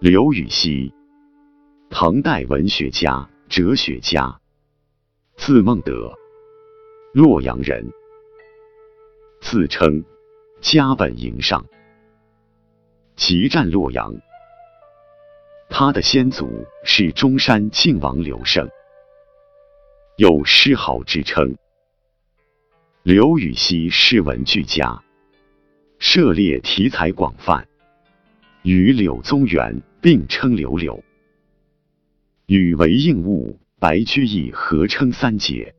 刘禹锡，唐代文学家、哲学家，字孟德，洛阳人，自称家本营上，集占洛阳。他的先祖是中山靖王刘胜，有诗豪之称。刘禹锡诗文俱佳，涉猎题材广泛，与柳宗元并称“柳柳”，与韦应物、白居易合称“三杰”，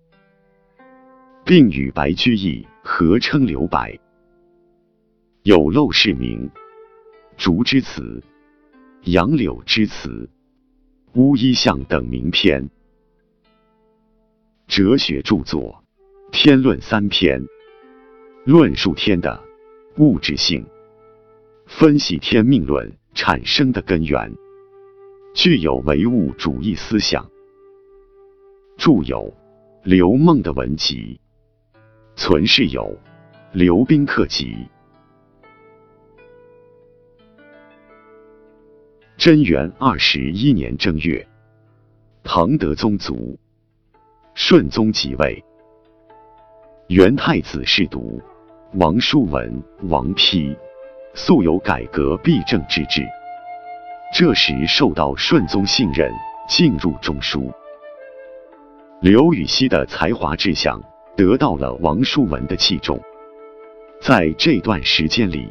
并与白居易合称“留白”，有《陋室铭》《竹之词》。杨柳之词、乌衣巷等名篇，哲学著作《天论》三篇，论述天的物质性，分析天命论产生的根源，具有唯物主义思想。著有《刘梦的文集》，存世有《刘宾客集》。贞元二十一年正月，唐德宗卒，顺宗即位。元太子侍读王叔文、王丕素有改革必政之志，这时受到顺宗信任，进入中书。刘禹锡的才华志向得到了王叔文的器重，在这段时间里。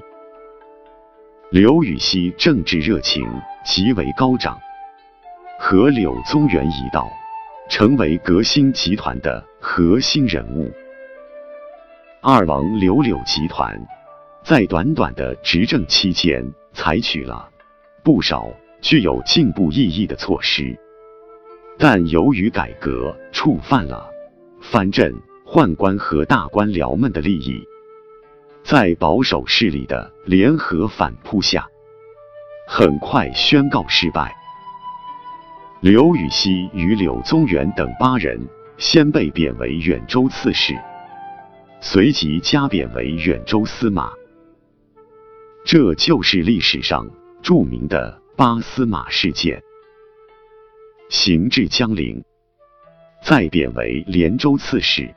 刘禹锡政治热情极为高涨，和柳宗元一道，成为革新集团的核心人物。二王刘柳集团在短短的执政期间，采取了不少具有进步意义的措施，但由于改革触犯了藩镇宦官和大官僚们的利益。在保守势力的联合反扑下，很快宣告失败。刘禹锡与柳宗元等八人先被贬为远州刺史，随即加贬为远州司马。这就是历史上著名的八司马事件。行至江陵，再贬为连州刺史。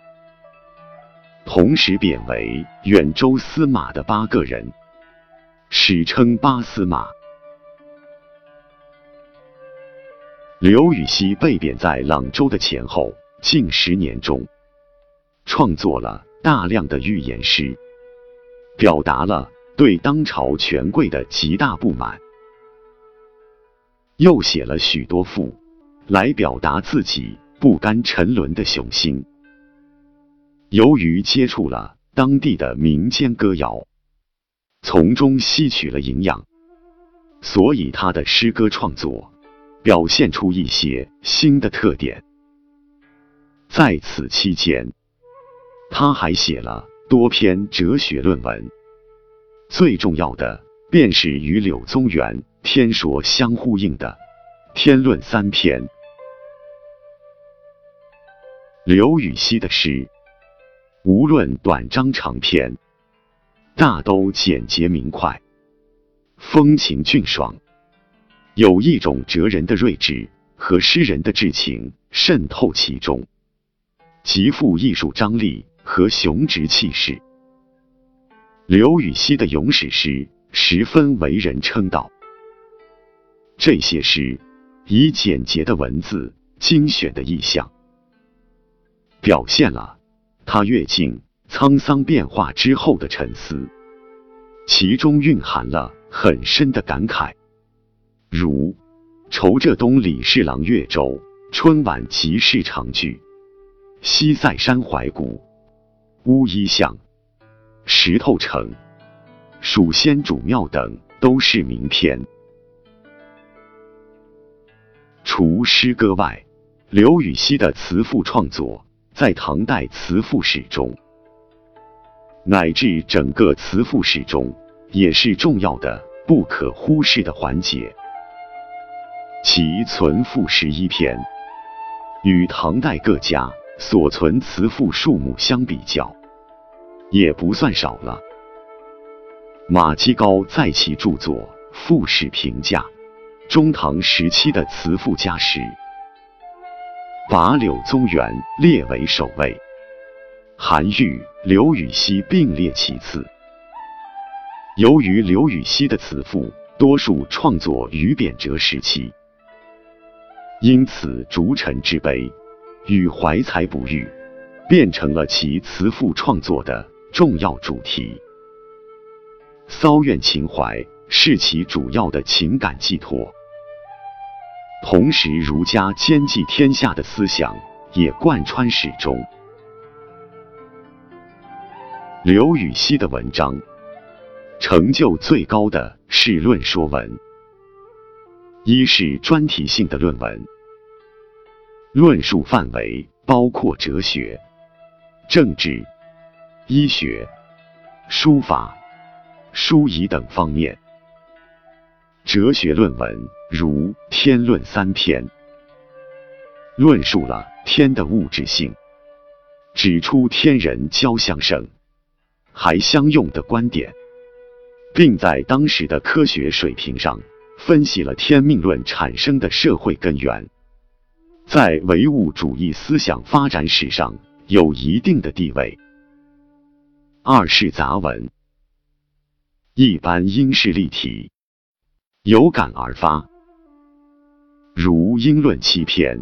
同时贬为远州司马的八个人，史称八司马。刘禹锡被贬在朗州的前后近十年中，创作了大量的寓言诗，表达了对当朝权贵的极大不满；又写了许多赋，来表达自己不甘沉沦的雄心。由于接触了当地的民间歌谣，从中吸取了营养，所以他的诗歌创作表现出一些新的特点。在此期间，他还写了多篇哲学论文，最重要的便是与柳宗元天说相呼应的《天论》三篇。刘禹锡的诗。无论短章长篇，大都简洁明快，风情俊爽，有一种哲人的睿智和诗人的至情渗透其中，极富艺术张力和雄直气势。刘禹锡的咏史诗十分为人称道，这些诗以简洁的文字、精选的意象，表现了。他阅尽沧桑变化之后的沉思，其中蕴含了很深的感慨，如“愁浙东李侍郎越州，春晚即是长句；西塞山怀古，乌衣巷，石头城，蜀先主庙等都是名篇。除诗歌外，刘禹锡的词赋创作。在唐代词赋史中，乃至整个词赋史中，也是重要的、不可忽视的环节。其存赋十一篇，与唐代各家所存词赋数目相比较，也不算少了。马基高在其著作《赋史》评价：中唐时期的词赋家时，把柳宗元列为首位，韩愈、刘禹锡并列其次。由于刘禹锡的词赋多数创作于贬谪时期，因此逐臣之悲与怀才不遇，变成了其词赋创作的重要主题。骚怨情怀是其主要的情感寄托，同时儒家兼济天下的思想也贯穿始终。刘禹锡的文章。成就最高的是论说文，一是专题性的论文，论述范围包括哲学、政治、医学、书法、书仪等方面。哲学论文如《天论》三篇，论述了天的物质性，指出天人交相生，还相用的观点。并在当时的科学水平上分析了天命论产生的社会根源，在唯物主义思想发展史上有一定的地位。二是杂文，一般应是例题，有感而发，如《应论》七篇；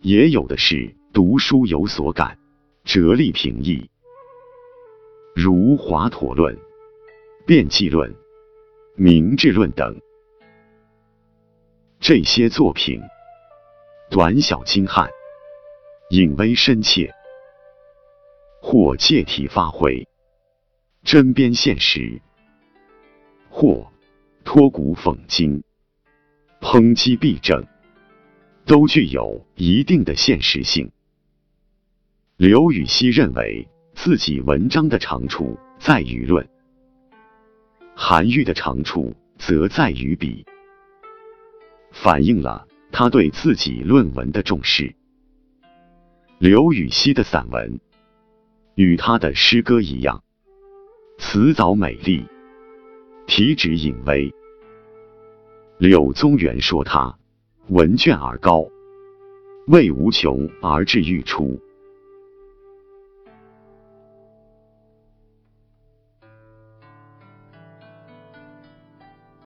也有的是读书有所感，哲理平易，如《华佗论》。辩记论、明智论等。这些作品，短小精悍，隐微深切，或借题发挥，针砭现实，或托古讽今，抨击弊政，都具有一定的现实性。刘禹锡认为自己文章的长处在于论。韩愈的长处则在于笔，反映了他对自己论文的重视。刘禹锡的散文与他的诗歌一样，辞藻美丽，题旨隐微。柳宗元说他文卷而高，味无穷而志欲出。